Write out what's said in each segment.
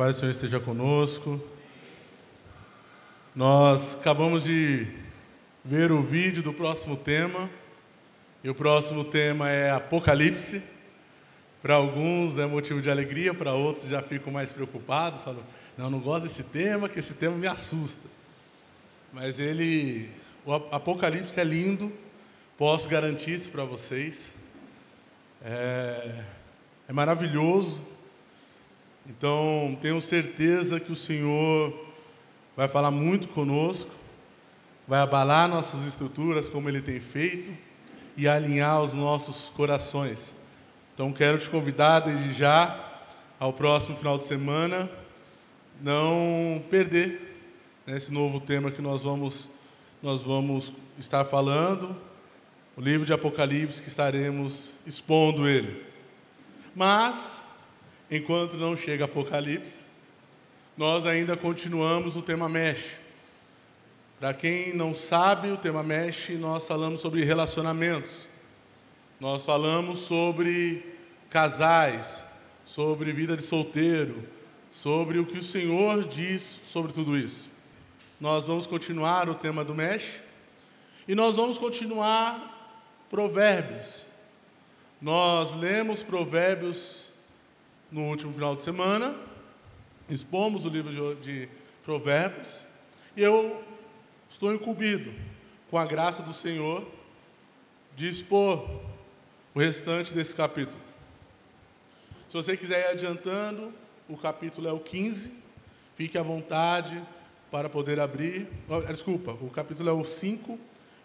paz do Senhor esteja conosco. Nós acabamos de ver o vídeo do próximo tema. E o próximo tema é Apocalipse. Para alguns é motivo de alegria, para outros já ficam mais preocupados, falam: "Não, não gosto desse tema, que esse tema me assusta". Mas ele o Apocalipse é lindo, posso garantir isso para vocês. É, é maravilhoso. Então, tenho certeza que o Senhor vai falar muito conosco, vai abalar nossas estruturas como Ele tem feito e alinhar os nossos corações. Então, quero te convidar desde já ao próximo final de semana, não perder né, esse novo tema que nós vamos, nós vamos estar falando, o livro de Apocalipse que estaremos expondo ele. Mas, enquanto não chega Apocalipse, nós ainda continuamos o tema Mesh. Para quem não sabe, o tema Mesh, nós falamos sobre relacionamentos. Nós falamos sobre casais, sobre vida de solteiro, sobre o que o Senhor diz sobre tudo isso. Nós vamos continuar o tema do Mesh e nós vamos continuar Provérbios. Nós lemos Provérbios no último final de semana, expomos o livro de Provérbios, e eu estou incumbido, com a graça do Senhor, de expor o restante desse capítulo. Se você quiser ir adiantando, o capítulo é o 15, fique à vontade para poder abrir. Desculpa, o capítulo é o 5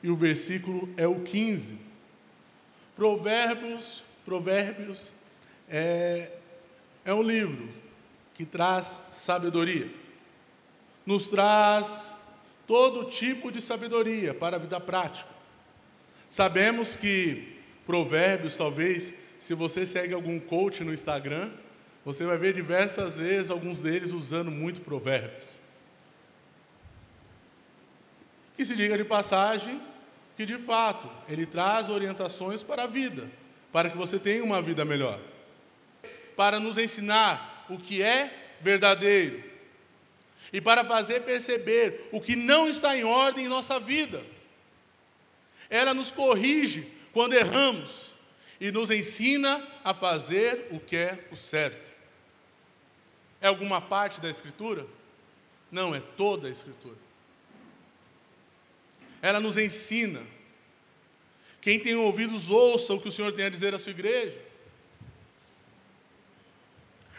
e o versículo é o 15. Provérbios, Provérbios é, é um livro que traz sabedoria, nos traz todo tipo de sabedoria para a vida prática. Sabemos que Provérbios, talvez, se você segue algum coach no Instagram, você vai ver diversas vezes alguns deles usando muito Provérbios. Que se diga de passagem, que de fato ele traz orientações para a vida, para que você tenha uma vida melhor, para nos ensinar o que é verdadeiro e para fazer perceber o que não está em ordem em nossa vida. Ela nos corrige quando erramos e nos ensina a fazer o que é o certo. É alguma parte da Escritura? Não, é toda a Escritura ela nos ensina. Quem tem ouvidos, ouça o que o Senhor tem a dizer à sua igreja.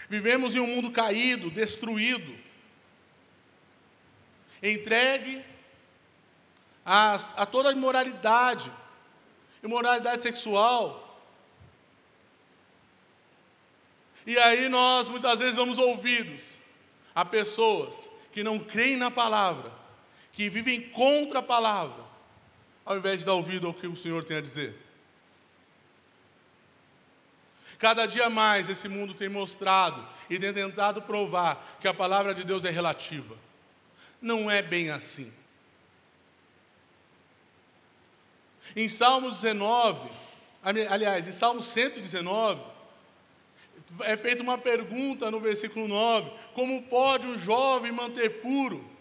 Vivemos em um mundo caído, destruído, entregue a, a toda a imoralidade, imoralidade sexual. E aí nós muitas vezes vamos ouvidos a pessoas que não creem na palavra, que vivem contra a palavra, ao invés de dar ouvido ao que o Senhor tem a dizer. Cada dia mais esse mundo tem mostrado e tem tentado provar que a palavra de Deus é relativa. Não é bem assim. Em Salmo 19, aliás, em Salmo 119, é feita uma pergunta no versículo 9: Como pode um jovem manter puro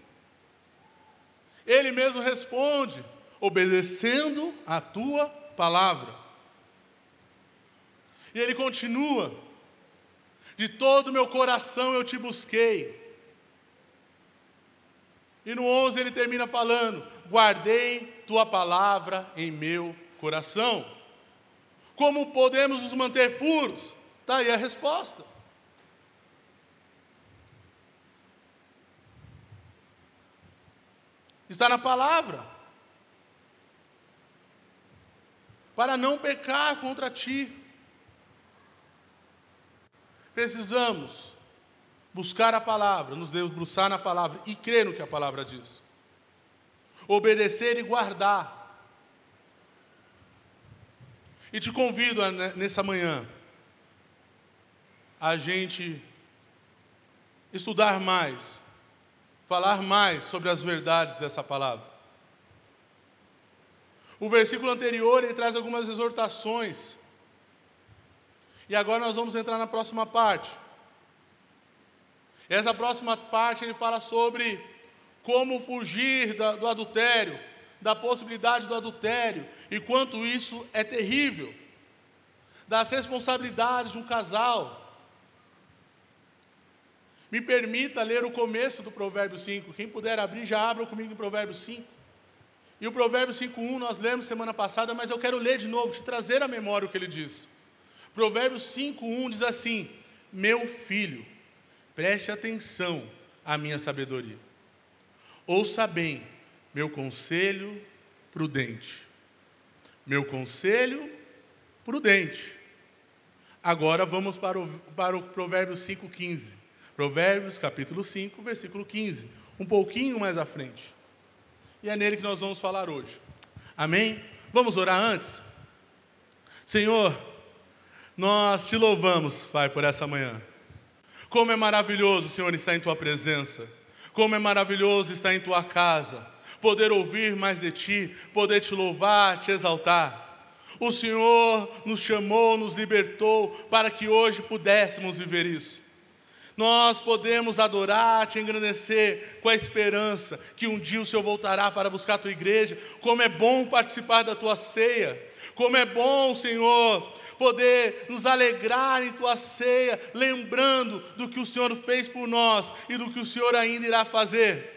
ele mesmo responde: obedecendo a tua palavra. E ele continua: de todo o meu coração eu te busquei. E no 11 ele termina falando: guardei tua palavra em meu coração. Como podemos nos manter puros? Está aí a resposta. Está na palavra. Para não pecar contra ti. Precisamos buscar a palavra, nos debruçar na palavra e crer no que a palavra diz. Obedecer e guardar. E te convido a, nessa manhã a gente estudar mais falar mais sobre as verdades dessa palavra. O versículo anterior ele traz algumas exortações. E agora nós vamos entrar na próxima parte. Essa próxima parte ele fala sobre como fugir do adultério, da possibilidade do adultério e quanto isso é terrível, das responsabilidades de um casal. Me permita ler o começo do Provérbio 5. Quem puder abrir, já abra comigo em Provérbio 5. E o Provérbio 5.1 nós lemos semana passada, mas eu quero ler de novo, te trazer à memória o que ele diz. Provérbio 5.1 diz assim: Meu filho, preste atenção à minha sabedoria. Ouça bem meu conselho prudente. Meu conselho prudente. Agora vamos para o, para o Provérbio 5,15. Provérbios capítulo 5, versículo 15. Um pouquinho mais à frente. E é nele que nós vamos falar hoje. Amém? Vamos orar antes? Senhor, nós te louvamos, Pai, por essa manhã. Como é maravilhoso, Senhor, estar em tua presença. Como é maravilhoso estar em tua casa, poder ouvir mais de ti, poder te louvar, te exaltar. O Senhor nos chamou, nos libertou para que hoje pudéssemos viver isso. Nós podemos adorar, te engrandecer com a esperança que um dia o Senhor voltará para buscar a tua igreja. Como é bom participar da tua ceia. Como é bom, Senhor, poder nos alegrar em tua ceia, lembrando do que o Senhor fez por nós e do que o Senhor ainda irá fazer.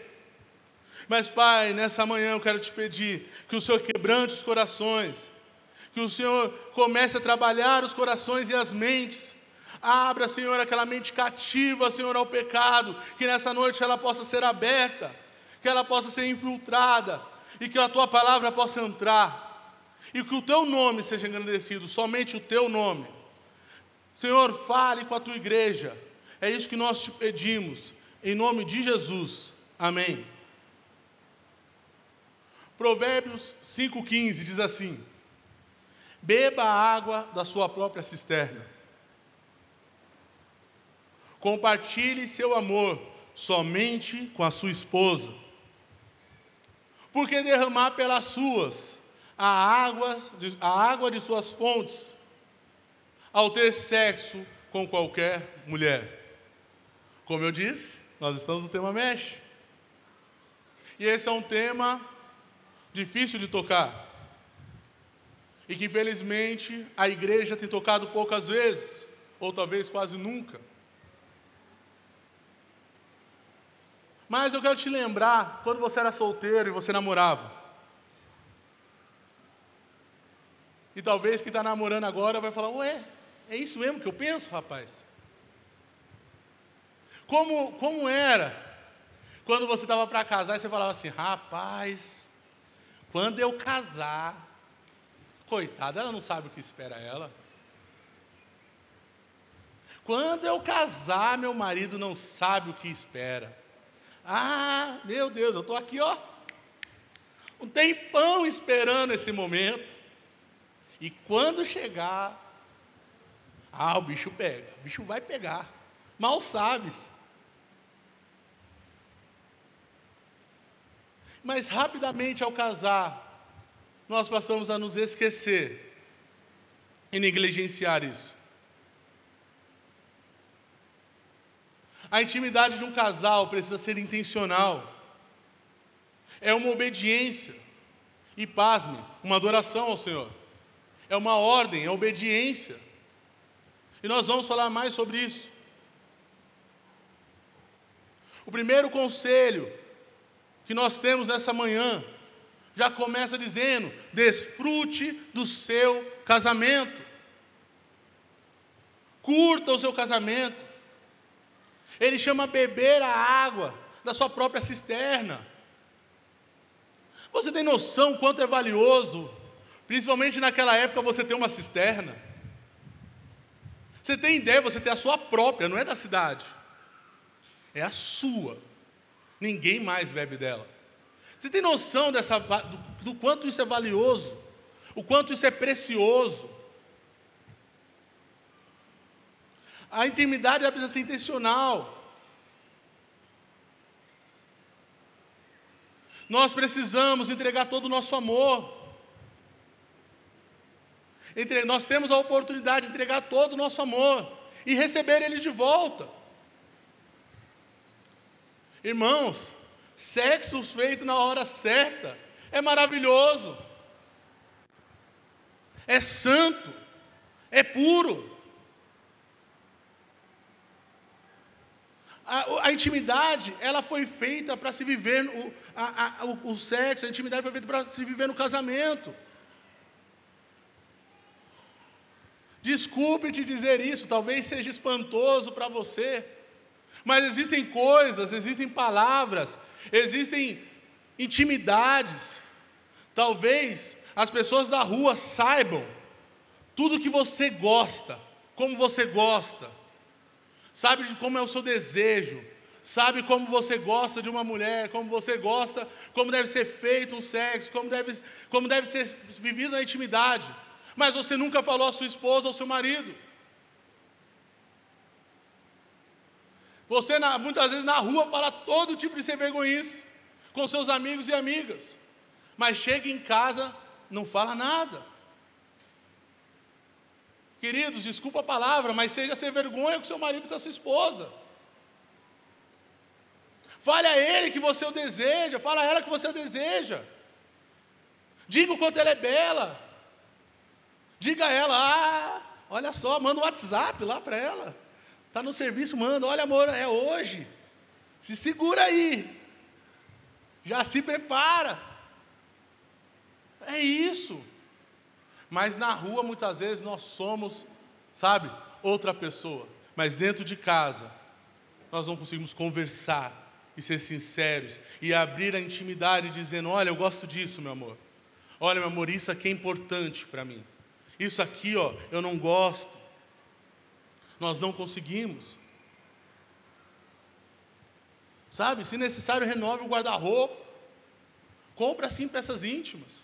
Mas, Pai, nessa manhã eu quero te pedir que o Senhor quebrante os corações, que o Senhor comece a trabalhar os corações e as mentes. Abra, Senhor, aquela mente cativa, Senhor, ao pecado, que nessa noite ela possa ser aberta, que ela possa ser infiltrada e que a tua palavra possa entrar e que o teu nome seja engrandecido, somente o teu nome. Senhor, fale com a tua igreja, é isso que nós te pedimos, em nome de Jesus, amém. Provérbios 5,15 diz assim: Beba a água da sua própria cisterna, compartilhe seu amor somente com a sua esposa, porque derramar pelas suas a água, a água de suas fontes ao ter sexo com qualquer mulher. Como eu disse, nós estamos no tema mexe. E esse é um tema difícil de tocar. E que infelizmente a igreja tem tocado poucas vezes, ou talvez quase nunca. Mas eu quero te lembrar quando você era solteiro e você namorava. E talvez quem está namorando agora vai falar: Ué, é isso mesmo que eu penso, rapaz? Como, como era quando você estava para casar e você falava assim: Rapaz, quando eu casar, coitada, ela não sabe o que espera ela. Quando eu casar, meu marido não sabe o que espera. Ah, meu Deus, eu estou aqui, ó, um tempão esperando esse momento. E quando chegar, ah, o bicho pega, o bicho vai pegar. Mal sabes. Mas rapidamente ao casar, nós passamos a nos esquecer e negligenciar isso. A intimidade de um casal precisa ser intencional. É uma obediência. E pasme, uma adoração ao Senhor é uma ordem, é obediência. E nós vamos falar mais sobre isso. O primeiro conselho que nós temos nessa manhã já começa dizendo: desfrute do seu casamento. Curta o seu casamento. Ele chama beber a água da sua própria cisterna. Você tem noção quanto é valioso Principalmente naquela época você tem uma cisterna. Você tem ideia, você tem a sua própria, não é da cidade. É a sua. Ninguém mais bebe dela. Você tem noção dessa, do, do quanto isso é valioso? O quanto isso é precioso? A intimidade precisa ser intencional. Nós precisamos entregar todo o nosso amor. Nós temos a oportunidade de entregar todo o nosso amor e receber ele de volta. Irmãos, sexo feito na hora certa é maravilhoso, é santo, é puro. A, a, intimidade, ela foi feita para se viver, o, a, a, o, o sexo, a intimidade foi feita para se viver no casamento. Desculpe te dizer isso, talvez seja espantoso para você, mas existem coisas, existem palavras, existem intimidades. Talvez as pessoas da rua saibam tudo que você gosta, como você gosta, sabe de como é o seu desejo, sabe como você gosta de uma mulher, como você gosta, como deve ser feito um sexo, como deve, como deve ser vivido na intimidade mas você nunca falou à sua esposa ou ao seu marido. Você, muitas vezes, na rua, fala todo tipo de ser vergonhice com seus amigos e amigas, mas chega em casa, não fala nada. Queridos, desculpa a palavra, mas seja ser vergonha com seu marido e com a sua esposa. Fale a ele que você o deseja, fale a ela que você o deseja. Diga o quanto ela é bela. Diga a ela, ah, olha só, manda um WhatsApp lá para ela. Está no serviço, manda, olha amor, é hoje. Se segura aí. Já se prepara. É isso. Mas na rua muitas vezes nós somos, sabe, outra pessoa. Mas dentro de casa nós não conseguimos conversar e ser sinceros e abrir a intimidade dizendo: "Olha, eu gosto disso, meu amor. Olha, meu amor, isso aqui é importante para mim." Isso aqui, ó, eu não gosto. Nós não conseguimos. Sabe, se necessário, renove o guarda-roupa. Compre assim peças íntimas.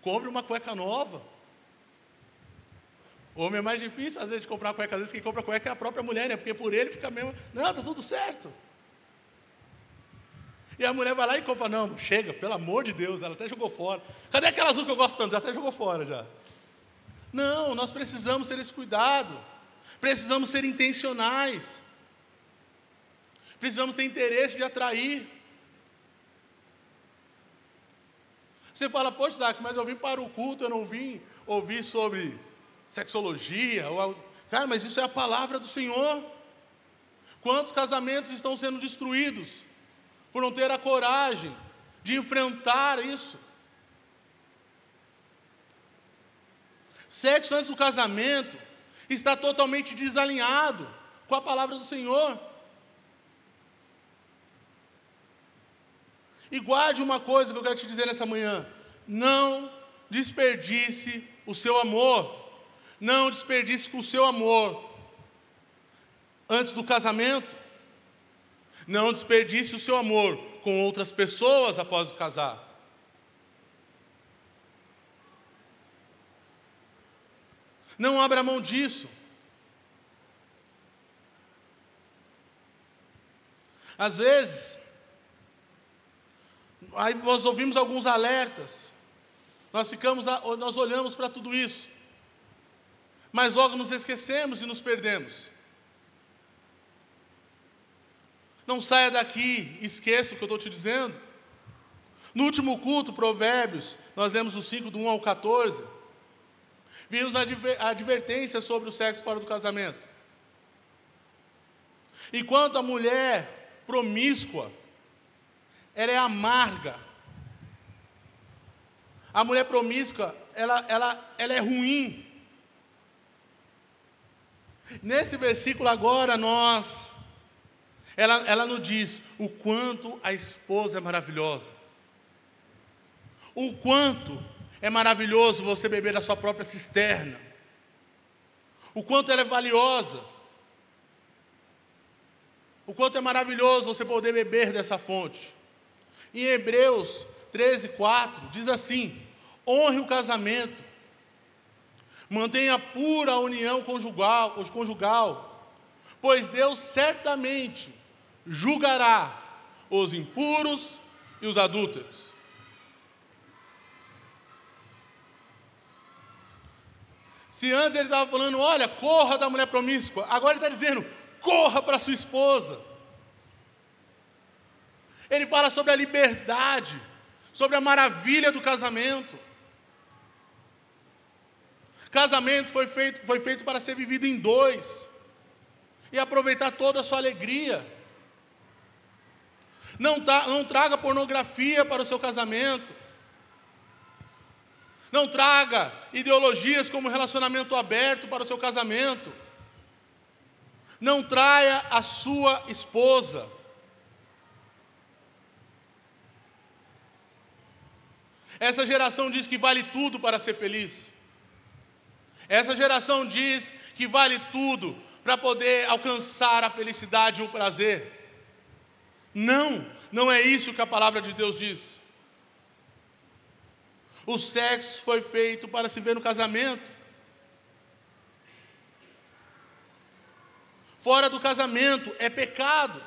Compre uma cueca nova. Homem é mais difícil, às vezes, de comprar cueca. Às vezes, quem compra cueca é a própria mulher, né? Porque por ele fica mesmo. Não, tá tudo certo. E a mulher vai lá e compra. Não, chega, pelo amor de Deus, ela até jogou fora. Cadê aquela azul que eu gosto tanto? Já até jogou fora já. Não, nós precisamos ter esse cuidado, precisamos ser intencionais, precisamos ter interesse de atrair. Você fala, poxa, Isaac, mas eu vim para o culto, eu não vim ouvir sobre sexologia. Ou. Cara, mas isso é a palavra do Senhor. Quantos casamentos estão sendo destruídos por não ter a coragem de enfrentar isso? Sexo antes do casamento está totalmente desalinhado com a palavra do Senhor. E guarde uma coisa que eu quero te dizer nessa manhã: não desperdice o seu amor. Não desperdice o seu amor antes do casamento. Não desperdice o seu amor com outras pessoas após casar. Não abra mão disso. Às vezes, aí nós ouvimos alguns alertas, nós ficamos, nós olhamos para tudo isso, mas logo nos esquecemos e nos perdemos. Não saia daqui, esqueça o que eu estou te dizendo. No último culto, Provérbios, nós lemos o 5 do 1 ao 14. Vimos a advertência sobre o sexo fora do casamento. Enquanto a mulher promíscua, ela é amarga. A mulher promíscua, ela, ela, ela é ruim. Nesse versículo agora nós, ela, ela nos diz o quanto a esposa é maravilhosa, o quanto é maravilhoso você beber da sua própria cisterna. O quanto ela é valiosa. O quanto é maravilhoso você poder beber dessa fonte. Em Hebreus 13, 4, diz assim: honre o casamento, mantenha pura a união conjugal, conjugal, pois Deus certamente julgará os impuros e os adúlteros. Se antes ele estava falando, olha, corra da mulher promíscua, agora ele está dizendo, corra para sua esposa. Ele fala sobre a liberdade, sobre a maravilha do casamento. Casamento foi feito, foi feito para ser vivido em dois e aproveitar toda a sua alegria. Não, tá, não traga pornografia para o seu casamento. Não traga ideologias como relacionamento aberto para o seu casamento. Não traia a sua esposa. Essa geração diz que vale tudo para ser feliz. Essa geração diz que vale tudo para poder alcançar a felicidade e o prazer. Não, não é isso que a palavra de Deus diz. O sexo foi feito para se ver no casamento. Fora do casamento é pecado,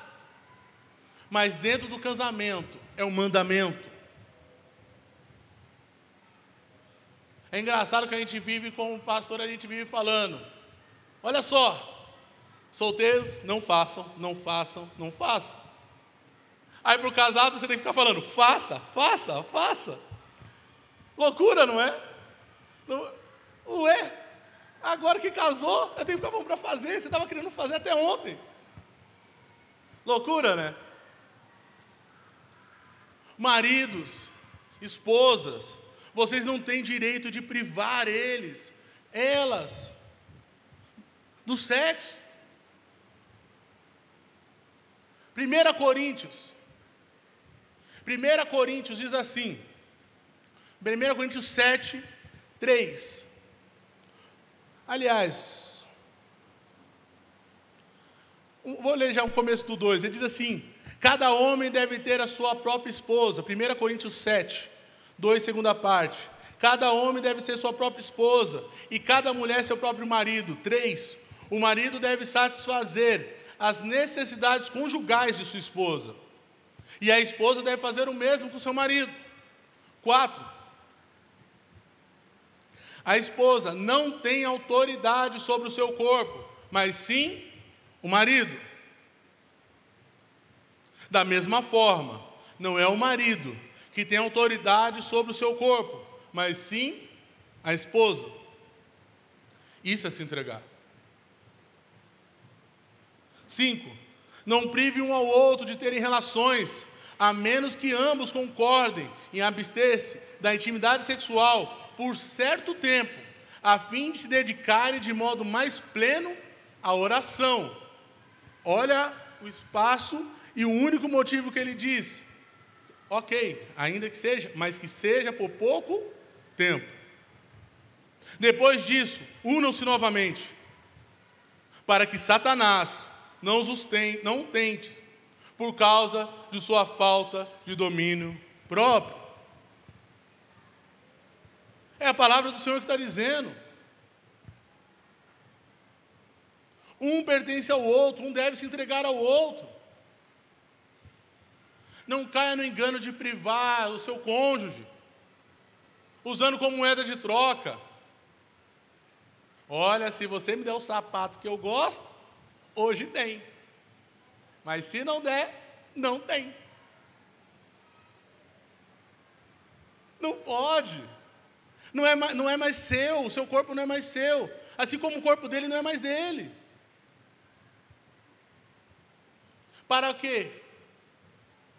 mas dentro do casamento é um mandamento. É engraçado que a gente vive com o pastor, a gente vive falando: olha só, solteiros, não façam, não façam, não façam. Aí para o casado você tem que ficar falando: faça, faça, faça. Loucura, não é? Não, ué, agora que casou, eu tenho que ficar bom para fazer. Você estava querendo fazer até ontem. Loucura, né? Maridos, esposas, vocês não têm direito de privar eles, elas, do sexo. 1 Coríntios, 1 Coríntios diz assim, 1 Coríntios 7, 3. Aliás, vou ler já o começo do 2. Ele diz assim: Cada homem deve ter a sua própria esposa. 1 Coríntios 7, 2, segunda parte. Cada homem deve ser sua própria esposa, e cada mulher seu próprio marido. 3. O marido deve satisfazer as necessidades conjugais de sua esposa. E a esposa deve fazer o mesmo com seu marido. 4. A esposa não tem autoridade sobre o seu corpo, mas sim o marido. Da mesma forma, não é o marido que tem autoridade sobre o seu corpo, mas sim a esposa. Isso é se entregar. Cinco, não prive um ao outro de terem relações, a menos que ambos concordem em abster-se da intimidade sexual por certo tempo, a fim de se dedicarem de modo mais pleno à oração. Olha o espaço e o único motivo que ele diz: ok, ainda que seja, mas que seja por pouco tempo. Depois disso, unam-se novamente, para que Satanás não os tem, não tente, por causa de sua falta de domínio próprio. É a palavra do Senhor que está dizendo. Um pertence ao outro, um deve se entregar ao outro. Não caia no engano de privar o seu cônjuge, usando como moeda de troca. Olha, se você me der o sapato que eu gosto, hoje tem. Mas se não der, não tem. Não pode. Não é, não é mais seu, o seu corpo não é mais seu. Assim como o corpo dele não é mais dele. Para quê?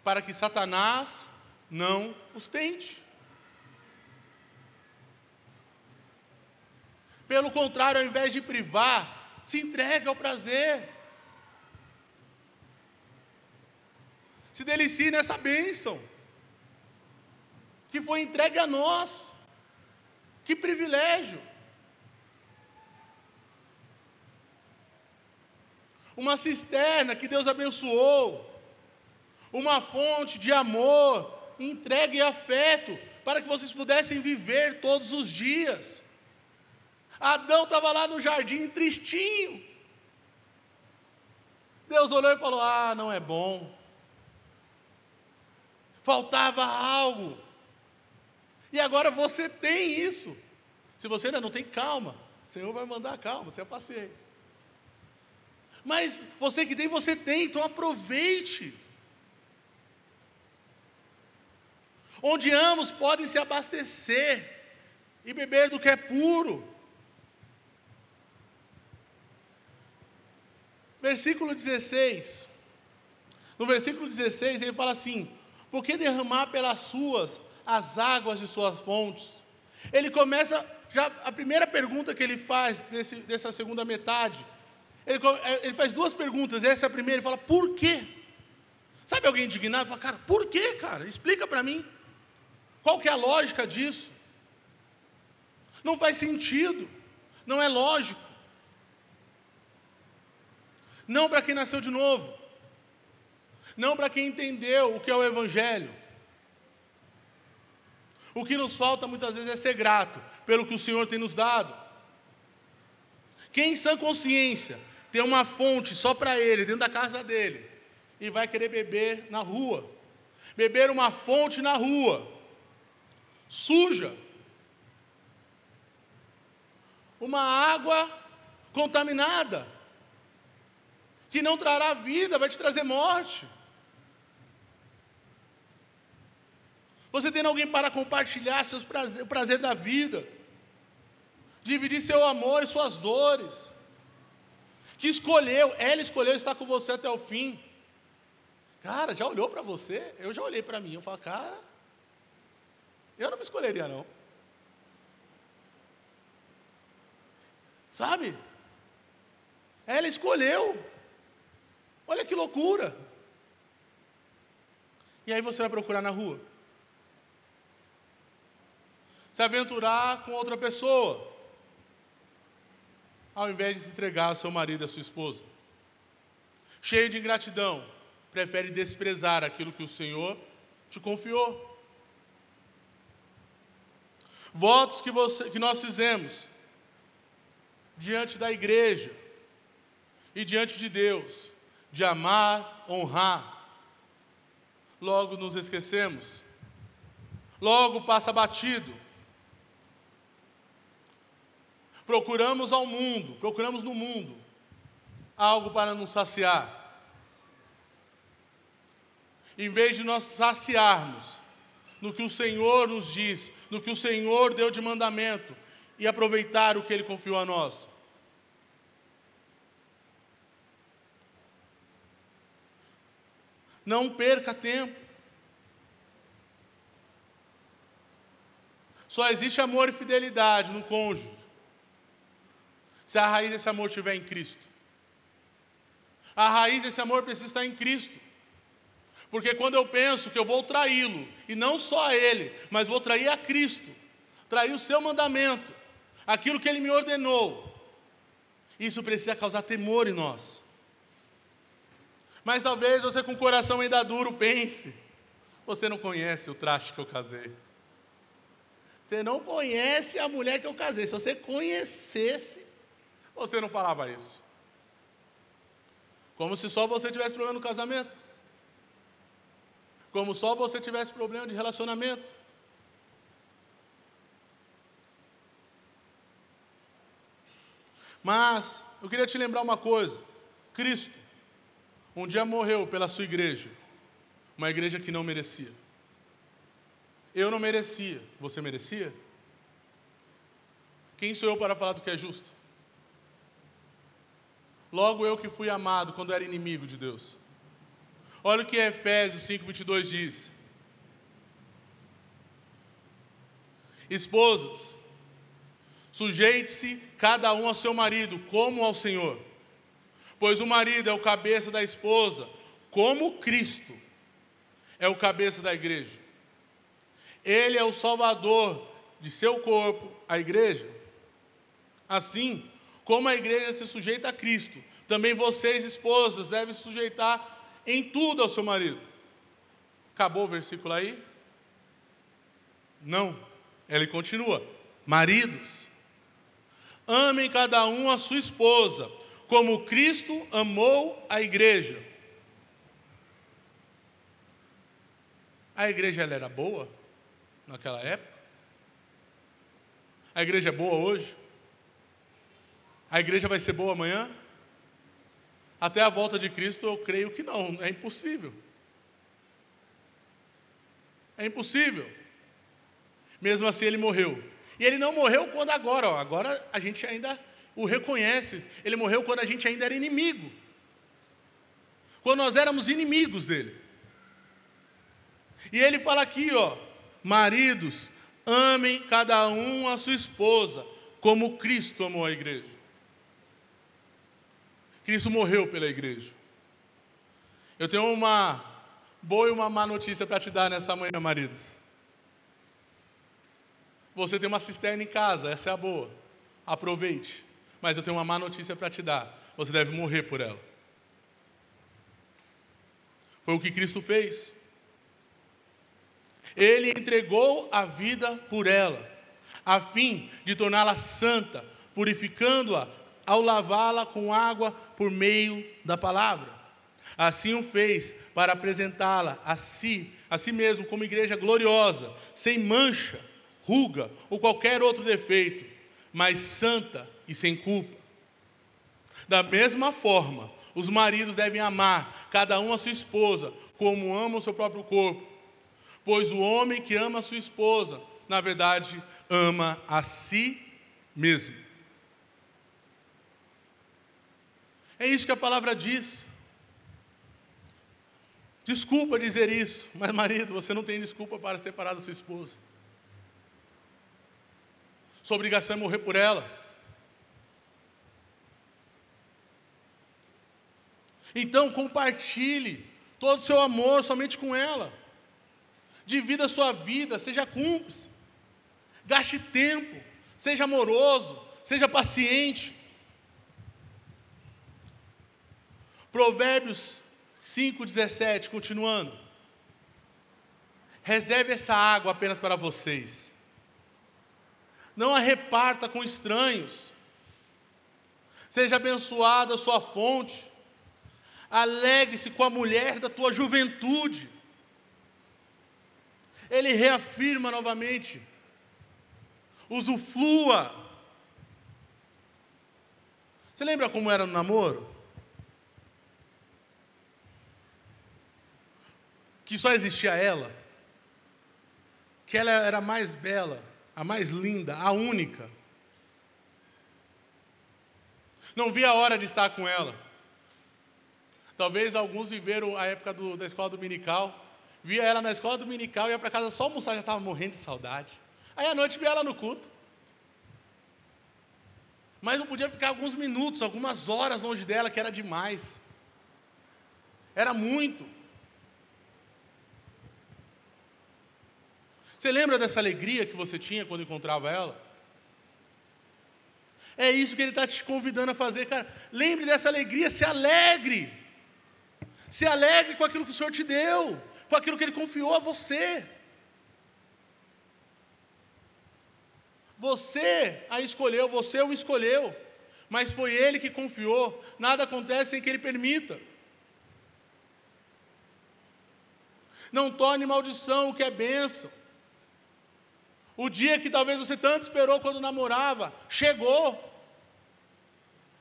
Para que Satanás não os tente. Pelo contrário, ao invés de privar, se entrega ao prazer. Se delicie nessa bênção que foi entregue a nós. Que privilégio! Uma cisterna que Deus abençoou, uma fonte de amor, entrega e afeto, para que vocês pudessem viver todos os dias. Adão estava lá no jardim, tristinho. Deus olhou e falou: Ah, não é bom. Faltava algo. E agora você tem isso. Se você ainda não tem, calma. O Senhor vai mandar calma, tenha paciência. Mas você que tem, você tem, então aproveite. Onde ambos podem se abastecer e beber do que é puro. Versículo 16. No versículo 16 ele fala assim: Por que derramar pelas suas as águas de suas fontes? Ele começa, já a primeira pergunta que ele faz desse, dessa segunda metade, ele, é, ele, faz duas perguntas. Essa é a primeira, ele fala: Por quê? Sabe alguém indignado? Fala, cara, por quê, cara? Explica para mim. Qual que é a lógica disso? Não faz sentido, não é lógico. Não para quem nasceu de novo, não para quem entendeu o que é o Evangelho. O que nos falta muitas vezes é ser grato pelo que o Senhor tem nos dado. Quem em sã consciência tem uma fonte só para ele, dentro da casa dele, e vai querer beber na rua, beber uma fonte na rua, suja, uma água contaminada, que não trará vida, vai te trazer morte. Você tendo alguém para compartilhar seus prazer, o prazer da vida, dividir seu amor e suas dores, que escolheu, ela escolheu estar com você até o fim. Cara, já olhou para você? Eu já olhei para mim, eu falo, cara, eu não me escolheria não. Sabe? Ela escolheu. Olha que loucura. E aí você vai procurar na rua. Se aventurar com outra pessoa. Ao invés de se entregar ao seu marido e à sua esposa. Cheio de ingratidão, prefere desprezar aquilo que o Senhor te confiou. Votos que, você, que nós fizemos diante da igreja e diante de Deus, de amar, honrar. Logo nos esquecemos, logo passa batido. Procuramos ao mundo, procuramos no mundo algo para nos saciar. Em vez de nós saciarmos no que o Senhor nos diz, no que o Senhor deu de mandamento, e aproveitar o que Ele confiou a nós. Não perca tempo. Só existe amor e fidelidade no cônjuge. Se a raiz desse amor estiver em Cristo. A raiz desse amor precisa estar em Cristo. Porque quando eu penso que eu vou traí-lo, e não só a ele, mas vou trair a Cristo, trair o seu mandamento, aquilo que ele me ordenou, isso precisa causar temor em nós. Mas talvez você com o coração ainda duro pense: você não conhece o traste que eu casei. Você não conhece a mulher que eu casei. Se você conhecesse, você não falava isso. Como se só você tivesse problema no casamento. Como só você tivesse problema de relacionamento. Mas eu queria te lembrar uma coisa: Cristo um dia morreu pela sua igreja, uma igreja que não merecia. Eu não merecia, você merecia? Quem sou eu para falar do que é justo? Logo eu que fui amado quando era inimigo de Deus. Olha o que Efésios 5:22 diz. Esposas, sujeite-se cada um ao seu marido, como ao Senhor pois o marido é o cabeça da esposa, como Cristo é o cabeça da igreja. Ele é o salvador de seu corpo, a igreja. Assim, como a igreja se sujeita a Cristo, também vocês, esposas, devem sujeitar em tudo ao seu marido. Acabou o versículo aí? Não. Ele continua: Maridos, amem cada um a sua esposa como Cristo amou a igreja. A igreja ela era boa naquela época? A igreja é boa hoje? A igreja vai ser boa amanhã? Até a volta de Cristo, eu creio que não, é impossível. É impossível. Mesmo assim, ele morreu. E ele não morreu quando agora, ó, agora a gente ainda o reconhece. Ele morreu quando a gente ainda era inimigo. Quando nós éramos inimigos dele. E ele fala aqui, ó, maridos, amem cada um a sua esposa, como Cristo amou a igreja. Cristo morreu pela igreja. Eu tenho uma boa e uma má notícia para te dar nessa manhã, maridos. Você tem uma cisterna em casa, essa é a boa. Aproveite. Mas eu tenho uma má notícia para te dar. Você deve morrer por ela. Foi o que Cristo fez. Ele entregou a vida por ela, a fim de torná-la santa, purificando-a ao lavá-la com água por meio da palavra. Assim o fez para apresentá-la a si, a si mesmo como igreja gloriosa, sem mancha, ruga ou qualquer outro defeito, mas santa e sem culpa. Da mesma forma, os maridos devem amar cada um a sua esposa, como ama o seu próprio corpo. Pois o homem que ama a sua esposa, na verdade, ama a si mesmo. É isso que a palavra diz. Desculpa dizer isso, mas marido, você não tem desculpa para separar da sua esposa. Sua obrigação é morrer por ela. Então compartilhe todo o seu amor somente com ela. Divida a sua vida, seja cúmplice. Gaste tempo, seja amoroso, seja paciente. Provérbios 5,17, continuando. Reserve essa água apenas para vocês. Não a reparta com estranhos. Seja abençoada a sua fonte. Alegre-se com a mulher da tua juventude. Ele reafirma novamente. Usufrua. Você lembra como era no namoro? Que só existia ela. Que ela era a mais bela, a mais linda, a única. Não via a hora de estar com ela. Talvez alguns viveram a época do, da escola dominical, via ela na escola dominical, ia para casa só almoçar, já estava morrendo de saudade. Aí à noite via ela no culto. Mas não podia ficar alguns minutos, algumas horas longe dela, que era demais. Era muito. Você lembra dessa alegria que você tinha quando encontrava ela? É isso que ele está te convidando a fazer, cara. Lembre dessa alegria, se alegre. Se alegre com aquilo que o Senhor te deu, com aquilo que Ele confiou a você. Você a escolheu, você o escolheu, mas foi Ele que confiou. Nada acontece sem que Ele permita. Não torne maldição o que é bênção. O dia que talvez você tanto esperou quando namorava, chegou.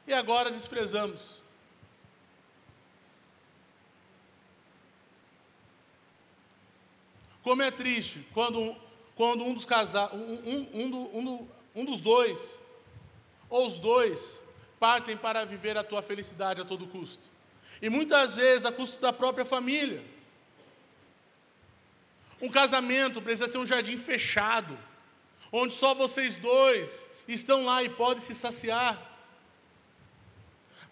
E agora desprezamos. Como é triste quando, quando um dos um, um, um, um, um dos dois, ou os dois, partem para viver a tua felicidade a todo custo. E muitas vezes a custo da própria família. Um casamento precisa ser um jardim fechado, onde só vocês dois estão lá e podem se saciar.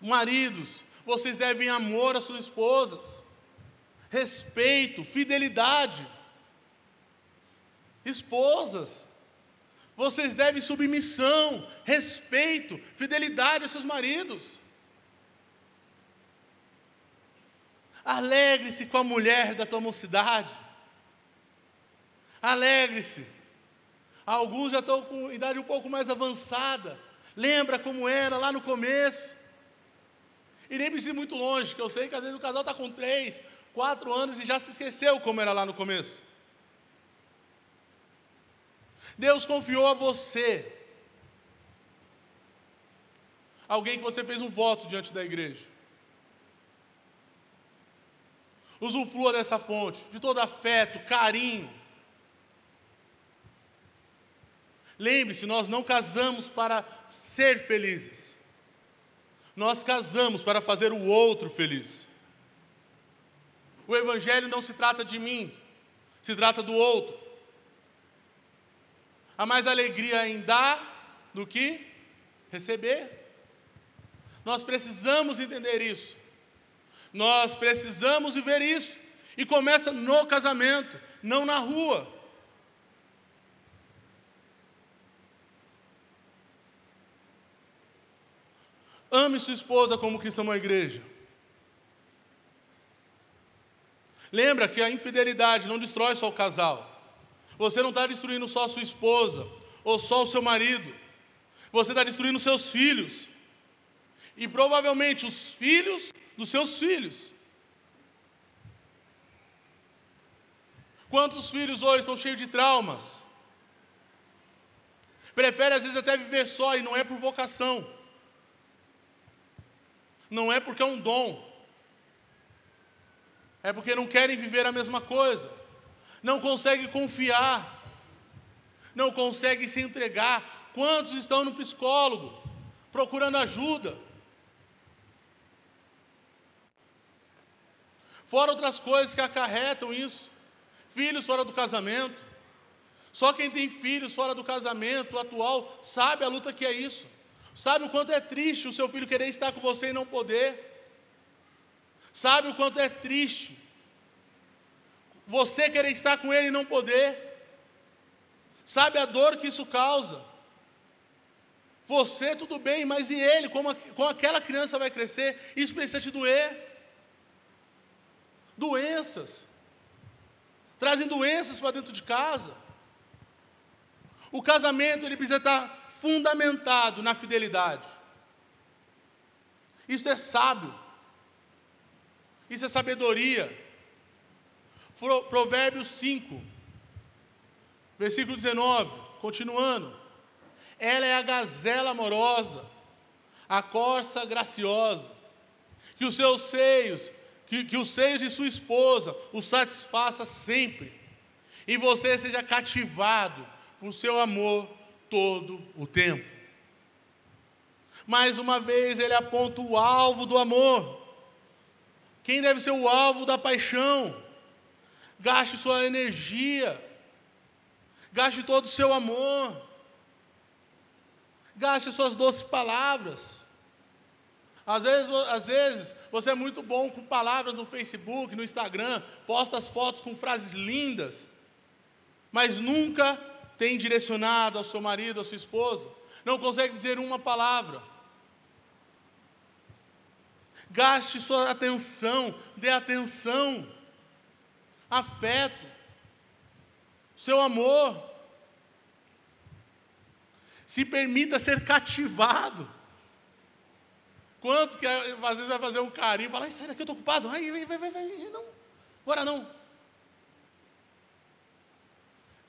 Maridos, vocês devem amor às suas esposas, respeito, fidelidade. Esposas, vocês devem submissão, respeito, fidelidade aos seus maridos. Alegre-se com a mulher da tua mocidade. Alegre-se. Alguns já estão com idade um pouco mais avançada. Lembra como era lá no começo. E nem precisa ir muito longe, que eu sei que às vezes o casal está com três, quatro anos e já se esqueceu como era lá no começo. Deus confiou a você alguém que você fez um voto diante da igreja. Usufrua dessa fonte, de todo afeto, carinho. Lembre-se, nós não casamos para ser felizes. Nós casamos para fazer o outro feliz. O Evangelho não se trata de mim, se trata do outro. Há mais alegria em dar do que receber. Nós precisamos entender isso. Nós precisamos viver isso. E começa no casamento, não na rua. Ame sua esposa como cristão na igreja. Lembra que a infidelidade não destrói só o casal. Você não está destruindo só a sua esposa ou só o seu marido. Você está destruindo seus filhos. E provavelmente os filhos dos seus filhos. Quantos filhos hoje estão cheios de traumas? Prefere às vezes até viver só e não é por vocação. Não é porque é um dom. É porque não querem viver a mesma coisa. Não conseguem confiar. Não conseguem se entregar. Quantos estão no psicólogo procurando ajuda? Fora outras coisas que acarretam isso. Filhos fora do casamento. Só quem tem filhos fora do casamento atual sabe a luta que é isso. Sabe o quanto é triste o seu filho querer estar com você e não poder. Sabe o quanto é triste você querer estar com ele e não poder. Sabe a dor que isso causa. Você, tudo bem, mas e ele? Como, como aquela criança vai crescer? Isso precisa te doer. Doenças. Trazem doenças para dentro de casa. O casamento ele precisa estar fundamentado na fidelidade. Isso é sábio. Isso é sabedoria. Provérbios 5, versículo 19, continuando. Ela é a gazela amorosa, a corça graciosa, que os seus seios, que, que os seios de sua esposa o satisfaça sempre, e você seja cativado por seu amor todo o tempo. Mais uma vez, ele aponta o alvo do amor. Quem deve ser o alvo da paixão? Gaste sua energia, gaste todo o seu amor, gaste suas doces palavras. Às vezes, às vezes você é muito bom com palavras no Facebook, no Instagram, posta as fotos com frases lindas, mas nunca tem direcionado ao seu marido, à sua esposa, não consegue dizer uma palavra. Gaste sua atenção, dê atenção, afeto, seu amor. Se permita ser cativado. Quantos que às vezes vai fazer um carinho, fala, sai daqui, eu estou ocupado, vai, vai, vai, vai, não, agora não.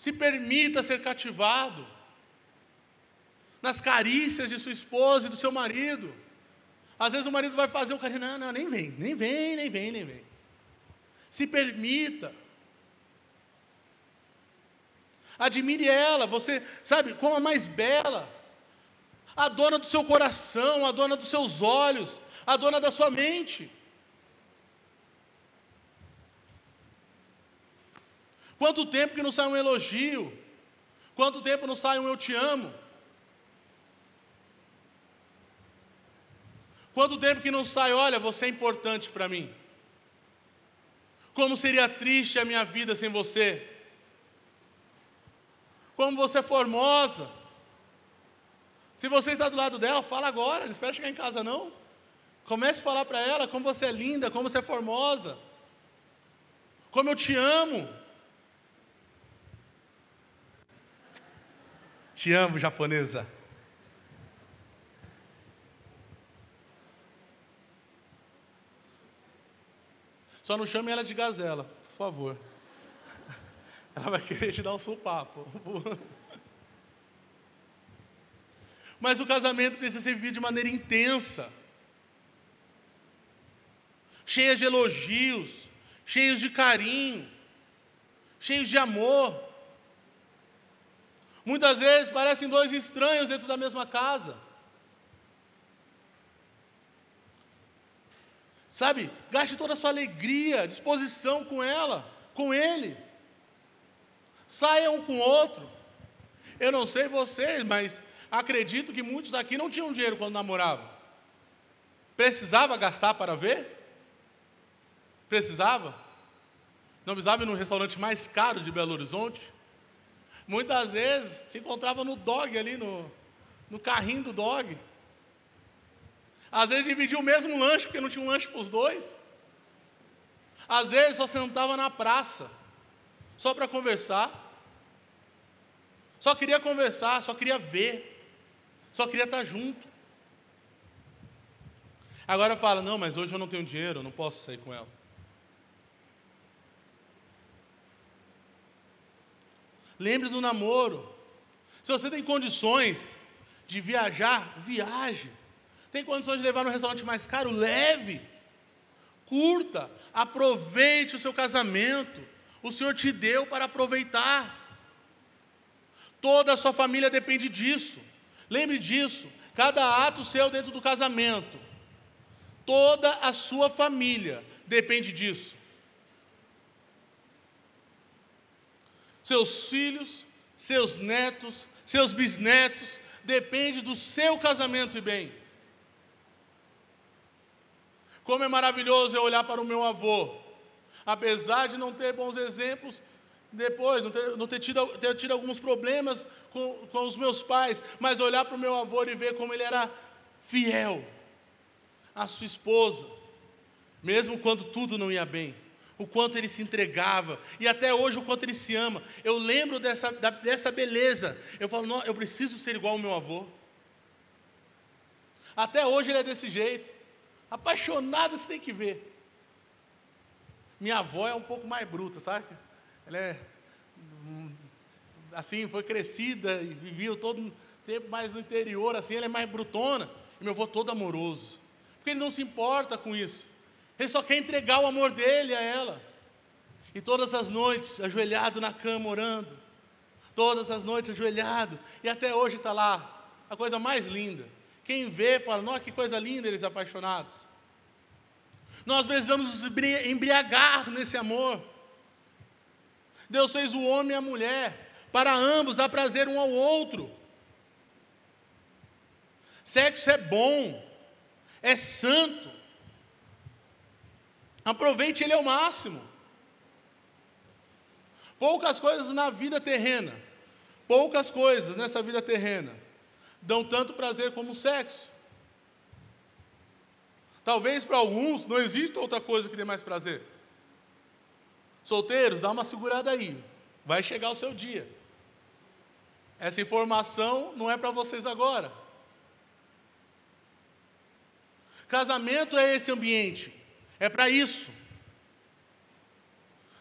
Se permita ser cativado nas carícias de sua esposa e do seu marido. Às vezes o marido vai fazer o carinho, não, não, nem vem, nem vem, nem vem, nem vem. Se permita. Admire ela, você sabe como a mais bela, a dona do seu coração, a dona dos seus olhos, a dona da sua mente. Quanto tempo que não sai um elogio? Quanto tempo não sai um eu te amo? Quanto tempo que não sai, olha, você é importante para mim? Como seria triste a minha vida sem você? Como você é formosa? Se você está do lado dela, fala agora, não espera chegar em casa não. Comece a falar para ela como você é linda, como você é formosa. Como eu te amo. Te amo, japonesa. Só não chame ela de gazela, por favor. Ela vai querer te dar um supapo. Mas o casamento precisa ser vivido de maneira intensa, cheia de elogios, cheios de carinho, cheios de amor. Muitas vezes parecem dois estranhos dentro da mesma casa. Sabe? Gaste toda a sua alegria, disposição com ela, com ele. Saia um com o outro. Eu não sei vocês, mas acredito que muitos aqui não tinham dinheiro quando namoravam. Precisava gastar para ver? Precisava? Não precisava ir no restaurante mais caro de Belo Horizonte? Muitas vezes se encontrava no dog ali, no, no carrinho do dog. Às vezes dividia o mesmo lanche, porque não tinha um lanche para os dois. Às vezes só sentava na praça, só para conversar. Só queria conversar, só queria ver, só queria estar junto. Agora fala, não, mas hoje eu não tenho dinheiro, eu não posso sair com ela. Lembre do namoro. Se você tem condições de viajar, viaje. Tem condições de levar no restaurante mais caro? Leve. Curta. Aproveite o seu casamento. O Senhor te deu para aproveitar. Toda a sua família depende disso. Lembre disso. Cada ato seu dentro do casamento. Toda a sua família depende disso. Seus filhos, seus netos, seus bisnetos, depende do seu casamento e bem. Como é maravilhoso eu olhar para o meu avô, apesar de não ter bons exemplos, depois, não ter, não ter, tido, ter tido alguns problemas com, com os meus pais, mas olhar para o meu avô e ver como ele era fiel à sua esposa, mesmo quando tudo não ia bem o quanto ele se entregava, e até hoje o quanto ele se ama. Eu lembro dessa, da, dessa beleza. Eu falo, não, eu preciso ser igual ao meu avô. Até hoje ele é desse jeito. Apaixonado, você tem que ver. Minha avó é um pouco mais bruta, sabe? Ela é assim, foi crescida e vivia todo tempo mais no interior, assim, ela é mais brutona. E meu avô todo amoroso. Porque ele não se importa com isso. Ele só quer entregar o amor dele a ela. E todas as noites, ajoelhado na cama, orando. Todas as noites, ajoelhado. E até hoje está lá. A coisa mais linda. Quem vê, fala: Nossa, que coisa linda eles apaixonados. Nós precisamos nos embriagar nesse amor. Deus fez o homem e a mulher. Para ambos dar prazer um ao outro. Sexo é bom, é santo, Aproveite ele ao máximo. Poucas coisas na vida terrena, poucas coisas nessa vida terrena dão tanto prazer como o sexo. Talvez para alguns não exista outra coisa que dê mais prazer. Solteiros, dá uma segurada aí. Vai chegar o seu dia. Essa informação não é para vocês agora. Casamento é esse ambiente é para isso.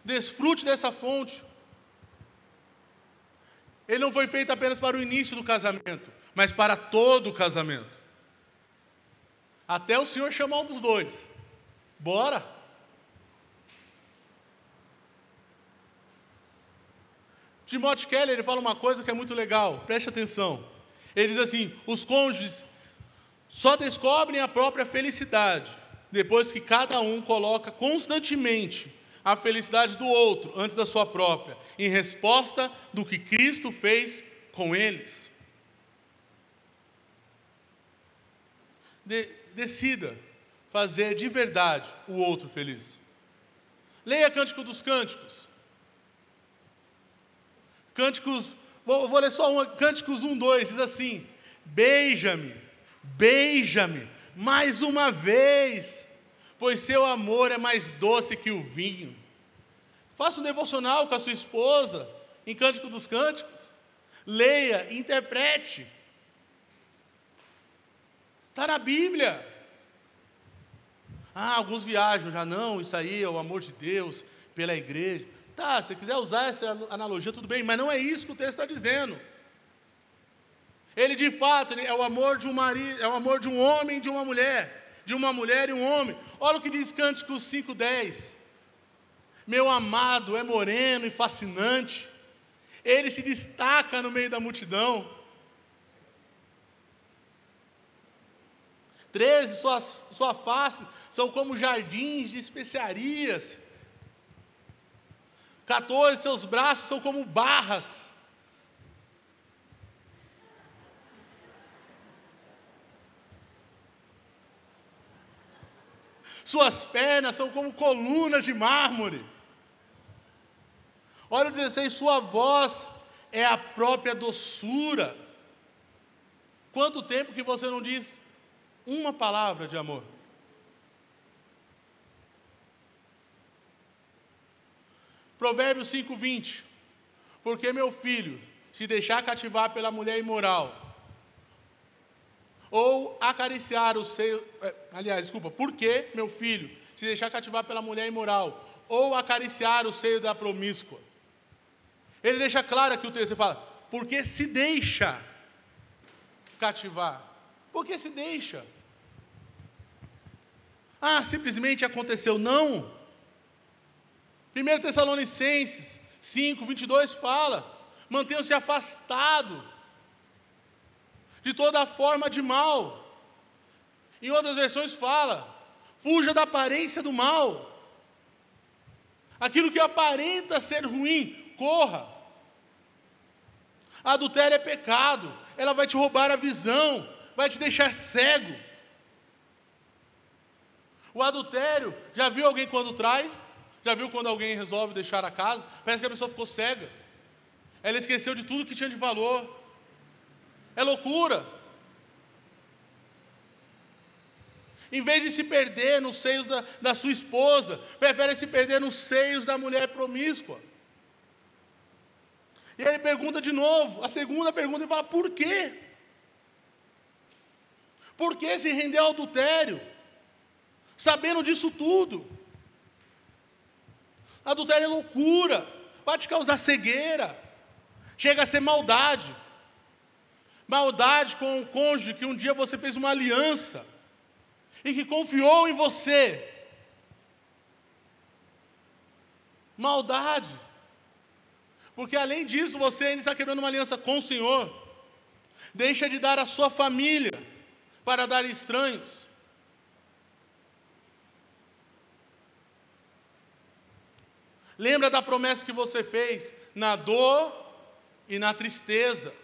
Desfrute dessa fonte. Ele não foi feito apenas para o início do casamento, mas para todo o casamento. Até o Senhor chamar um dos dois. Bora! Timothy Keller ele fala uma coisa que é muito legal, preste atenção. Ele diz assim: os cônjuges só descobrem a própria felicidade depois que cada um coloca constantemente a felicidade do outro antes da sua própria, em resposta do que Cristo fez com eles. De, decida fazer de verdade o outro feliz. Leia Cântico dos Cânticos. Cânticos, vou, vou ler só uma, Cânticos 1, 2, diz assim: Beija-me, beija-me, mais uma vez, pois seu amor é mais doce que o vinho. Faça um devocional com a sua esposa, em Cântico dos Cânticos. Leia, interprete. Está na Bíblia. Ah, alguns viajam já, não, isso aí é o amor de Deus pela igreja. Tá, se quiser usar essa analogia, tudo bem, mas não é isso que o texto está dizendo. Ele de fato ele é o amor de um marido, é o amor de um homem e de uma mulher, de uma mulher e um homem. Olha o que diz Cânticos 5:10. Meu amado é moreno e fascinante. Ele se destaca no meio da multidão. 13, sua, sua face são como jardins de especiarias. 14, seus braços são como barras. Suas pernas são como colunas de mármore. Olha o 16, sua voz é a própria doçura. Quanto tempo que você não diz uma palavra de amor? Provérbios 5:20. Porque meu filho, se deixar cativar pela mulher imoral, ou acariciar o seio, é, aliás, desculpa, porque meu filho, se deixar cativar pela mulher imoral, ou acariciar o seio da promíscua, ele deixa claro aqui o texto, ele fala, porque se deixa cativar. Porque se deixa. Ah, simplesmente aconteceu. Não. 1 Tessalonicenses 5, 22 fala: mantenham-se afastado de toda forma de mal. Em outras versões fala: fuja da aparência do mal. Aquilo que aparenta ser ruim, corra. Adultério é pecado, ela vai te roubar a visão, vai te deixar cego. O adultério, já viu alguém quando trai? Já viu quando alguém resolve deixar a casa? Parece que a pessoa ficou cega. Ela esqueceu de tudo que tinha de valor. É loucura. Em vez de se perder nos seios da, da sua esposa, prefere se perder nos seios da mulher promíscua. E ele pergunta de novo, a segunda pergunta, ele fala: por quê? Por que se render ao adultério? Sabendo disso tudo. Adultério é loucura, pode causar cegueira, chega a ser maldade. Maldade com o cônjuge que um dia você fez uma aliança e que confiou em você. Maldade. Porque além disso, você ainda está quebrando uma aliança com o Senhor. Deixa de dar a sua família para dar estranhos. Lembra da promessa que você fez na dor e na tristeza.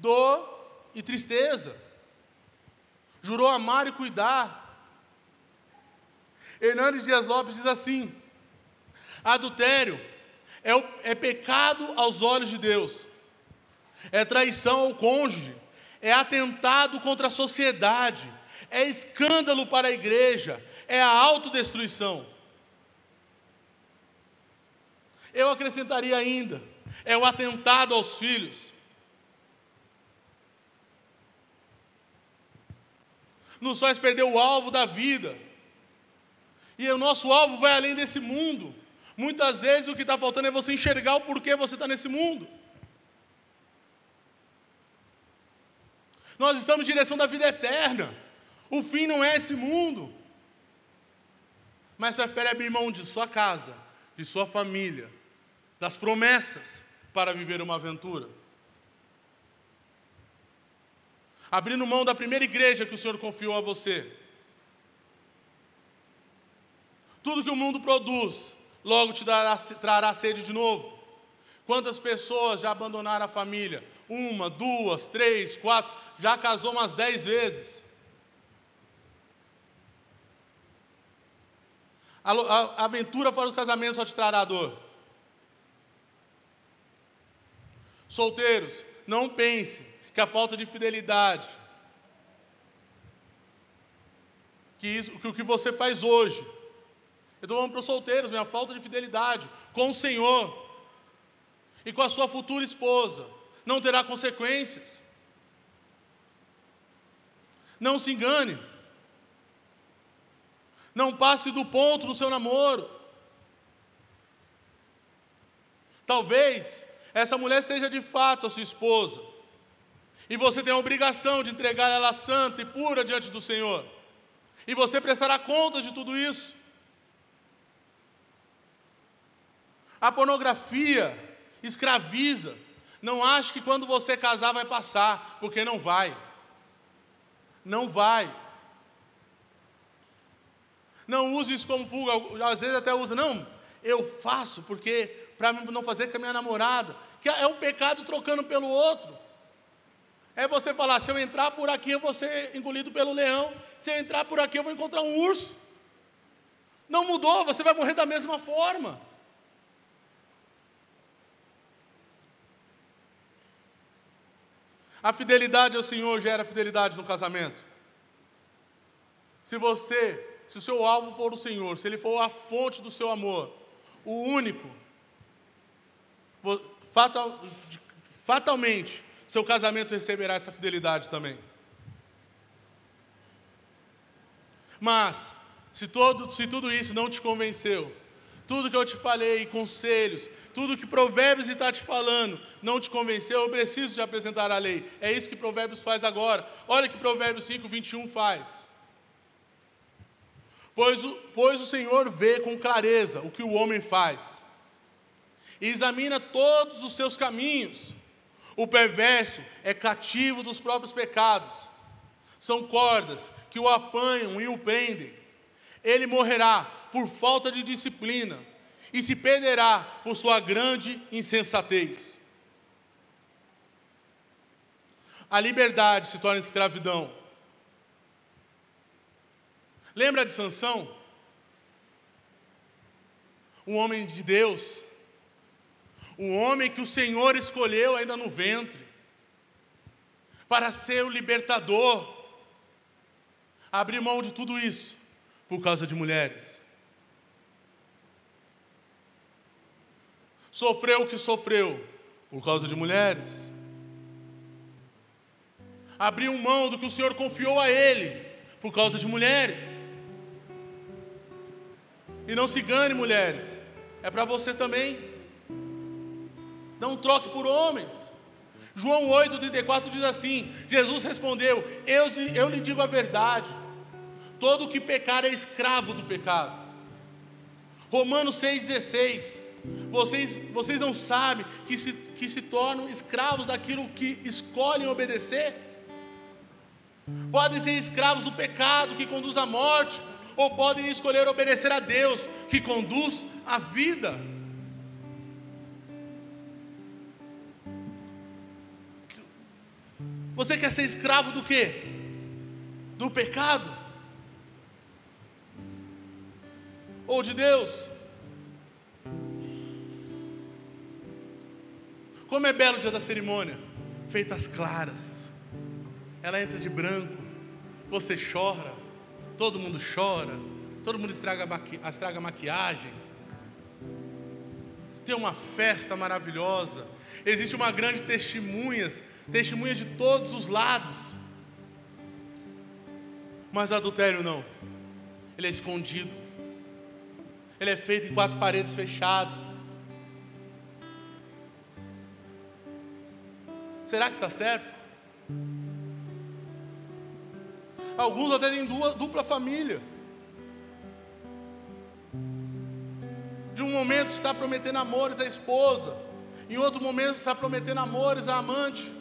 Dor e tristeza. Jurou amar e cuidar. Hernandes Dias Lopes diz assim: Adultério é, o, é pecado aos olhos de Deus, é traição ao cônjuge, é atentado contra a sociedade, é escândalo para a igreja, é a autodestruição. Eu acrescentaria ainda, é o atentado aos filhos. Nos faz perder o alvo da vida. E o nosso alvo vai além desse mundo. Muitas vezes o que está faltando é você enxergar o porquê você está nesse mundo. Nós estamos em direção da vida eterna. O fim não é esse mundo. Mas prefere abrir mão de sua casa, de sua família, das promessas para viver uma aventura. Abrindo mão da primeira igreja que o Senhor confiou a você. Tudo que o mundo produz, logo te dará, trará sede de novo. Quantas pessoas já abandonaram a família? Uma, duas, três, quatro, já casou umas dez vezes. A, a, a aventura fora do casamento só te trará dor. Solteiros, não pense que a falta de fidelidade, que, isso, que o que você faz hoje, eu estou falando para os solteiros, minha falta de fidelidade com o Senhor e com a sua futura esposa não terá consequências. Não se engane. Não passe do ponto no seu namoro. Talvez essa mulher seja de fato a sua esposa. E você tem a obrigação de entregar ela santa e pura diante do Senhor. E você prestará contas de tudo isso. A pornografia escraviza. Não ache que quando você casar vai passar, porque não vai. Não vai. Não use isso como fuga, às vezes até usa, não, eu faço porque para não fazer com a minha namorada, que é um pecado trocando pelo outro. É você falar, se eu entrar por aqui eu vou ser engolido pelo leão, se eu entrar por aqui eu vou encontrar um urso. Não mudou, você vai morrer da mesma forma. A fidelidade ao Senhor gera fidelidade no casamento. Se você, se o seu alvo for o Senhor, se Ele for a fonte do seu amor, o único, fatal, fatalmente, seu casamento receberá essa fidelidade também. Mas, se, todo, se tudo isso não te convenceu, tudo que eu te falei, conselhos, tudo que Provérbios está te falando não te convenceu, eu preciso te apresentar a lei. É isso que Provérbios faz agora. Olha que Provérbios 5, 21 faz. Pois o, pois o Senhor vê com clareza o que o homem faz, e examina todos os seus caminhos. O perverso é cativo dos próprios pecados, são cordas que o apanham e o prendem. Ele morrerá por falta de disciplina e se perderá por sua grande insensatez. A liberdade se torna escravidão. Lembra de Sansão? Um homem de Deus, um homem que o Senhor escolheu ainda no ventre, para ser o libertador, abrir mão de tudo isso por causa de mulheres. sofreu o que sofreu por causa de mulheres. Abriu mão do que o Senhor confiou a ele por causa de mulheres. E não se engane, mulheres, é para você também. Não troque por homens. João 8, 34 diz assim: Jesus respondeu: eu, eu lhe digo a verdade, todo que pecar é escravo do pecado. Romanos 6,16: vocês, vocês não sabem que se, que se tornam escravos daquilo que escolhem obedecer? Podem ser escravos do pecado que conduz à morte, ou podem escolher obedecer a Deus que conduz à vida. Você quer ser escravo do quê? Do pecado? Ou de Deus? Como é belo o dia da cerimônia, feitas claras. Ela entra de branco, você chora, todo mundo chora, todo mundo estraga, maqui estraga maquiagem. Tem uma festa maravilhosa, existe uma grande testemunhas, testemunhas de todos os lados. Mas adultério não, ele é escondido, ele é feito em quatro paredes fechadas. Será que está certo? Alguns até têm dupla família. De um momento está prometendo amores à esposa, em outro momento está prometendo amores à amante.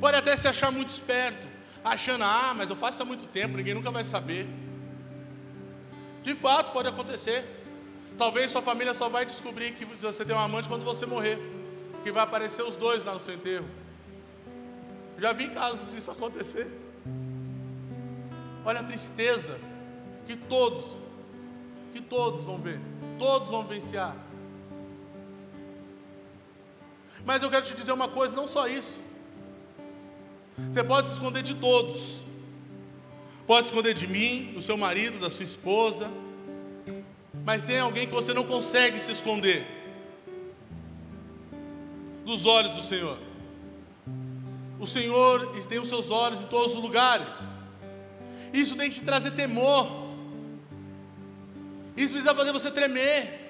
Pode até se achar muito esperto, achando, ah, mas eu faço há muito tempo, ninguém nunca vai saber. De fato, pode acontecer. Talvez sua família só vai descobrir que você tem um amante quando você morrer, que vai aparecer os dois lá no seu enterro. Já vi casos disso acontecer. Olha a tristeza que todos, que todos vão ver, todos vão vivenciar. Mas eu quero te dizer uma coisa, não só isso. Você pode se esconder de todos. Pode se esconder de mim, do seu marido, da sua esposa, mas tem alguém que você não consegue se esconder dos olhos do Senhor. O Senhor tem os seus olhos em todos os lugares. Isso tem que te trazer temor. Isso precisa fazer você tremer.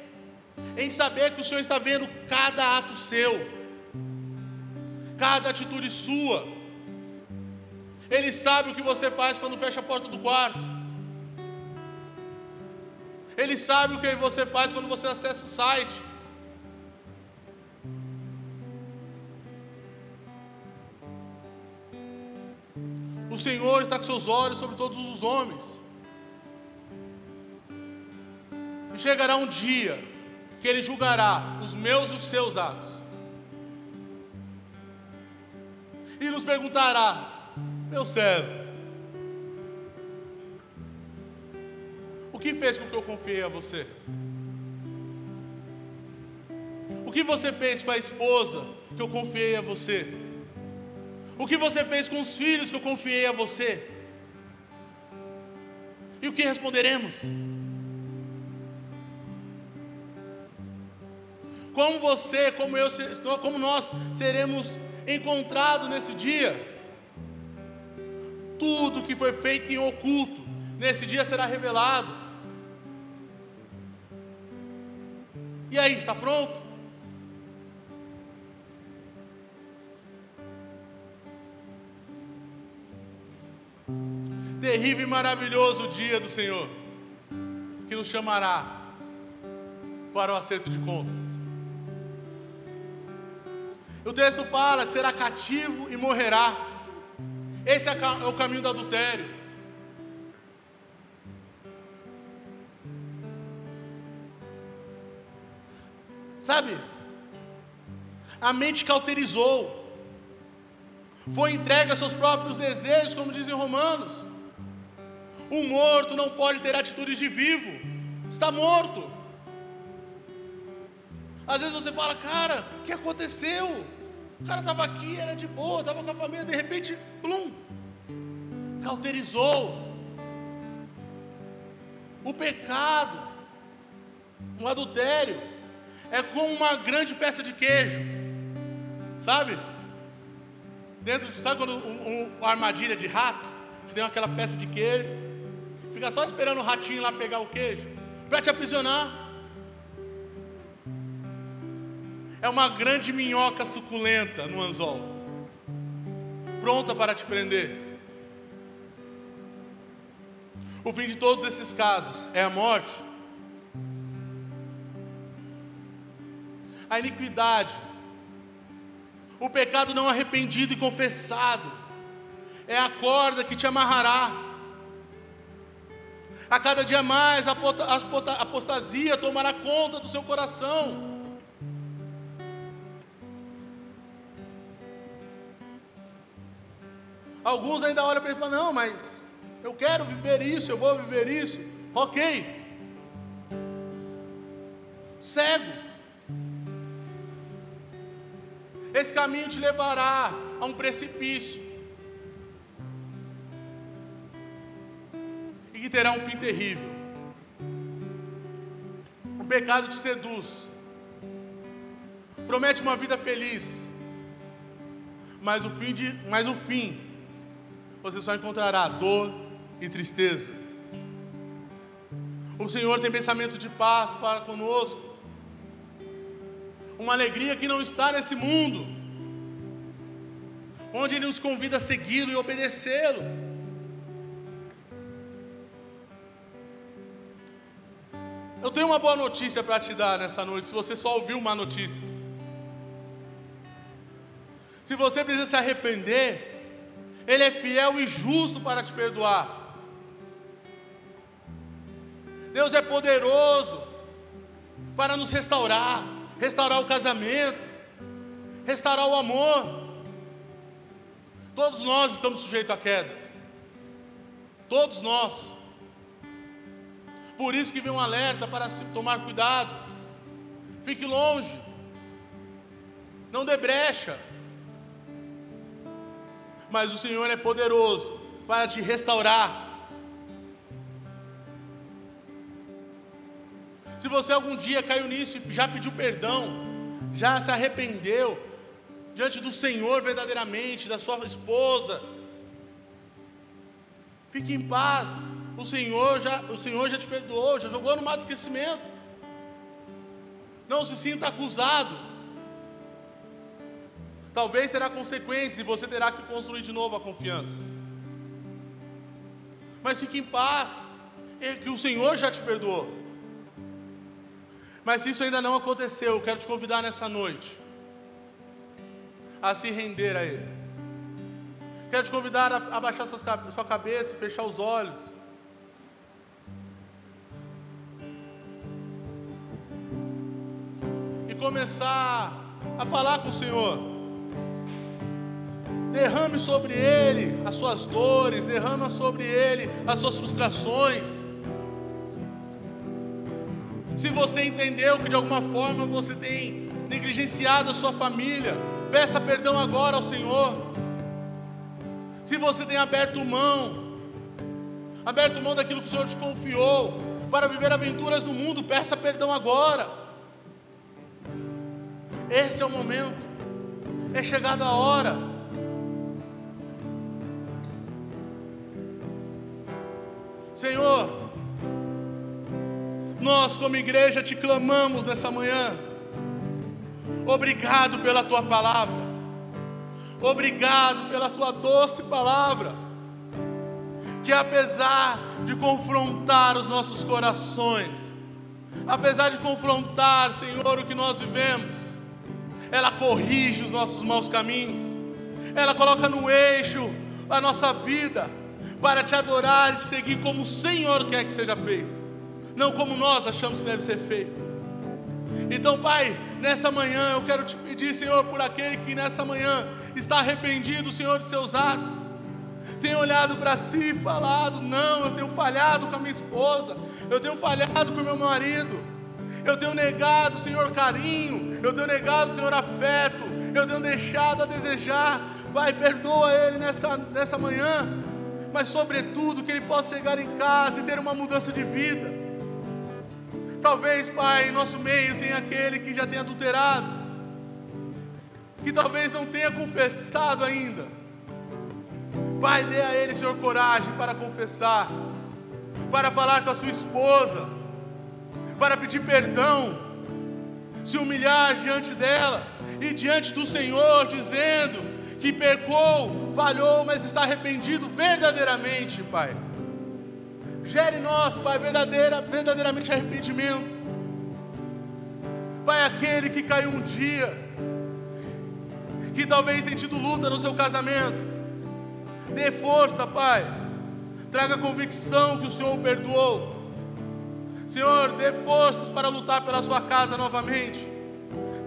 em saber que o Senhor está vendo cada ato seu, cada atitude sua. Ele sabe o que você faz quando fecha a porta do quarto. Ele sabe o que você faz quando você acessa o site. O Senhor está com seus olhos sobre todos os homens. E chegará um dia que Ele julgará os meus e os seus atos. E nos perguntará, meu servo, o que fez com que eu confiei a você? O que você fez com a esposa que eu confiei a você? O que você fez com os filhos que eu confiei a você? E o que responderemos? Como você, como eu, como nós seremos encontrados nesse dia? Tudo que foi feito em oculto, nesse dia será revelado. E aí, está pronto? terrível e maravilhoso dia do Senhor, que nos chamará para o acerto de contas. O texto fala que será cativo e morrerá. Esse é, é o caminho do adultério. Sabe? A mente cauterizou. Foi entregue a seus próprios desejos, como dizem Romanos. Um morto não pode ter atitudes de vivo, está morto. Às vezes você fala, cara, o que aconteceu? O cara estava aqui, era de boa, estava com a família, de repente, plum, cauterizou. O pecado, um adultério, é como uma grande peça de queijo, sabe? Dentro, sabe quando um, uma armadilha de rato? Você tem aquela peça de queijo, Fica só esperando o ratinho lá pegar o queijo para te aprisionar. É uma grande minhoca suculenta no anzol, pronta para te prender. O fim de todos esses casos é a morte. A iniquidade, o pecado não arrependido e confessado, é a corda que te amarrará a cada dia mais a apostasia tomará conta do seu coração. Alguns ainda olham para ele e falam: Não, mas eu quero viver isso, eu vou viver isso. Ok. Cego. Esse caminho te levará a um precipício. e que terá um fim terrível. O pecado te seduz, promete uma vida feliz, mas o fim, de, mas o fim você só encontrará dor e tristeza. O Senhor tem pensamento de paz para conosco, uma alegria que não está nesse mundo, onde Ele nos convida a segui-lo e obedecê-lo. Eu tenho uma boa notícia para te dar nessa noite, se você só ouviu má notícia. Se você precisa se arrepender, Ele é fiel e justo para te perdoar. Deus é poderoso para nos restaurar, restaurar o casamento, restaurar o amor. Todos nós estamos sujeitos à queda. Todos nós. Por isso que vem um alerta para se tomar cuidado. Fique longe. Não dê brecha. Mas o Senhor é poderoso para te restaurar. Se você algum dia caiu nisso e já pediu perdão, já se arrependeu diante do Senhor verdadeiramente, da sua esposa, fique em paz o Senhor já, o Senhor já te perdoou, já jogou no mar do esquecimento. Não se sinta acusado. Talvez terá consequências e você terá que construir de novo a confiança. Mas fique em paz, que o Senhor já te perdoou. Mas se isso ainda não aconteceu, eu quero te convidar nessa noite a se render a Ele. Quero te convidar a abaixar sua cabeça, fechar os olhos. E começar a falar com o Senhor. Derrame sobre Ele as suas dores, derrama sobre Ele as suas frustrações. Se você entendeu que de alguma forma você tem negligenciado a sua família, peça perdão agora ao Senhor. Se você tem aberto mão, aberto mão daquilo que o Senhor te confiou, para viver aventuras no mundo, peça perdão agora. Esse é o momento, é chegada a hora. Senhor, nós como igreja te clamamos nessa manhã, obrigado pela tua palavra. Obrigado pela tua doce palavra, que apesar de confrontar os nossos corações, apesar de confrontar, Senhor, o que nós vivemos, ela corrige os nossos maus caminhos, ela coloca no eixo a nossa vida para te adorar e te seguir como o Senhor quer que seja feito, não como nós achamos que deve ser feito. Então, Pai, nessa manhã eu quero te pedir, Senhor, por aquele que nessa manhã está arrependido, Senhor, de seus atos, tem olhado para si e falado: Não, eu tenho falhado com a minha esposa, eu tenho falhado com o meu marido, eu tenho negado, Senhor, carinho, eu tenho negado, Senhor, afeto, eu tenho deixado a desejar. Pai, perdoa ele nessa, nessa manhã, mas sobretudo que ele possa chegar em casa e ter uma mudança de vida. Talvez, Pai, em nosso meio tenha aquele que já tem adulterado, que talvez não tenha confessado ainda. Pai, dê a ele, Senhor, coragem para confessar, para falar com a sua esposa, para pedir perdão, se humilhar diante dela e diante do Senhor, dizendo que pecou, falhou, mas está arrependido verdadeiramente, Pai. Gere nós, Pai, verdadeira, verdadeiramente arrependimento. Pai, aquele que caiu um dia, que talvez tenha tido luta no seu casamento, dê força, Pai. Traga convicção que o Senhor perdoou. Senhor, dê forças para lutar pela sua casa novamente.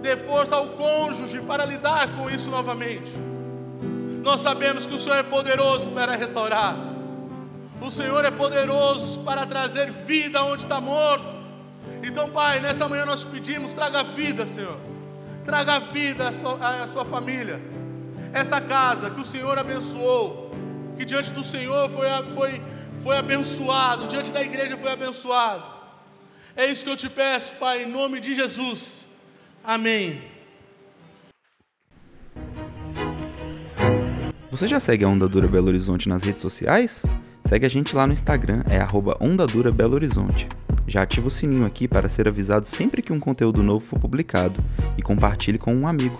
Dê força ao cônjuge para lidar com isso novamente. Nós sabemos que o Senhor é poderoso para restaurar. O Senhor é poderoso para trazer vida onde está morto. Então, Pai, nessa manhã nós pedimos: traga vida, Senhor. Traga vida à sua, à sua família. Essa casa que o Senhor abençoou, que diante do Senhor foi, foi, foi abençoado, diante da igreja foi abençoado. É isso que eu te peço, Pai, em nome de Jesus. Amém. Você já segue a Onda Dura Belo Horizonte nas redes sociais? Segue a gente lá no Instagram, é arroba Onda Dura Belo Horizonte. Já ativa o sininho aqui para ser avisado sempre que um conteúdo novo for publicado e compartilhe com um amigo.